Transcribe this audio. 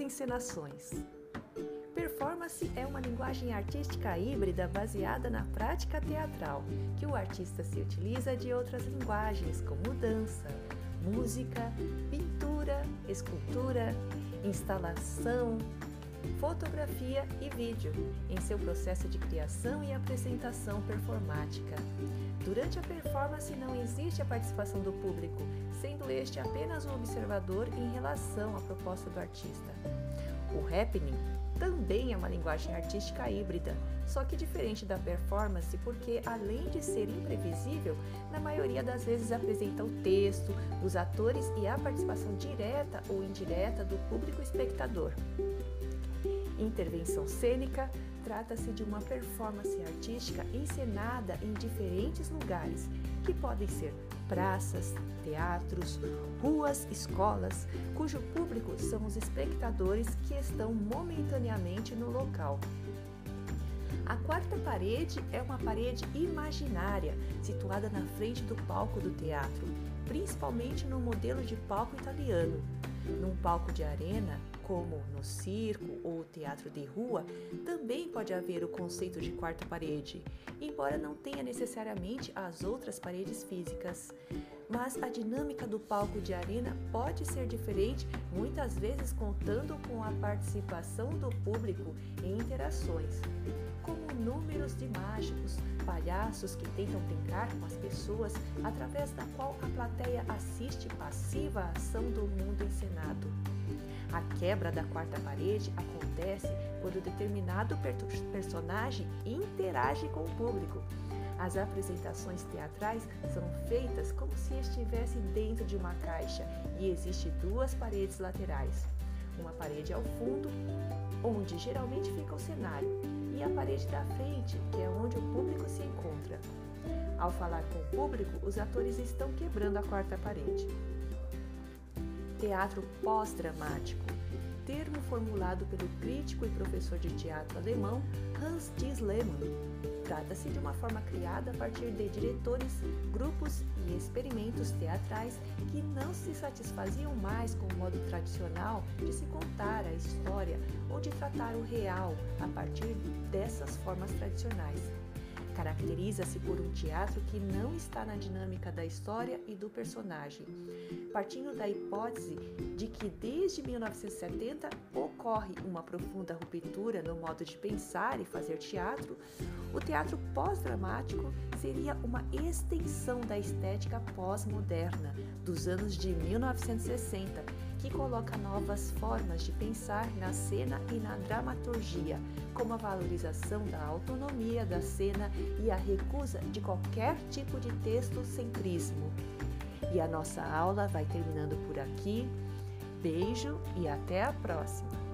encenações. Performance é uma linguagem artística híbrida baseada na prática teatral, que o artista se utiliza de outras linguagens como dança, música, pintura, escultura, instalação, fotografia e vídeo em seu processo de criação e apresentação performática. Durante a performance não existe a participação do público, sendo este apenas um observador em relação à proposta do artista. O happening também é uma linguagem artística híbrida, só que diferente da performance, porque além de ser imprevisível, na maioria das vezes apresenta o texto, os atores e a participação direta ou indireta do público espectador. Intervenção cênica trata-se de uma performance artística encenada em diferentes lugares, que podem ser praças, teatros, ruas, escolas, cujo público são os espectadores que estão momentaneamente no local. A quarta parede é uma parede imaginária, situada na frente do palco do teatro, principalmente no modelo de palco italiano. Num palco de arena, como no circo ou teatro de rua, também pode haver o conceito de quarta parede, embora não tenha necessariamente as outras paredes físicas. Mas a dinâmica do palco de arena pode ser diferente, muitas vezes contando com a participação do público em interações, como números de mágicos, palhaços que tentam brincar com as pessoas, através da qual a plateia assiste passiva à ação do mundo encenado. A quebra da quarta parede acontece quando determinado personagem interage com o público. As apresentações teatrais são feitas como se estivesse dentro de uma caixa e existem duas paredes laterais. Uma parede ao fundo, onde geralmente fica o cenário, e a parede da frente, que é onde o público se encontra. Ao falar com o público, os atores estão quebrando a quarta parede teatro pós-dramático, termo formulado pelo crítico e professor de teatro alemão Hans Dies Lehmann. Trata-se de uma forma criada a partir de diretores, grupos e experimentos teatrais que não se satisfaziam mais com o modo tradicional de se contar a história ou de tratar o real a partir dessas formas tradicionais. Caracteriza-se por um teatro que não está na dinâmica da história e do personagem, partindo da hipótese de que desde 1970 ocorre uma profunda ruptura no modo de pensar e fazer teatro, o teatro pós-dramático seria uma extensão da estética pós-moderna dos anos de 1960 que coloca novas formas de pensar na cena e na dramaturgia, como a valorização da autonomia da cena e a recusa de qualquer tipo de texto-centrismo. E a nossa aula vai terminando por aqui. Beijo e até a próxima!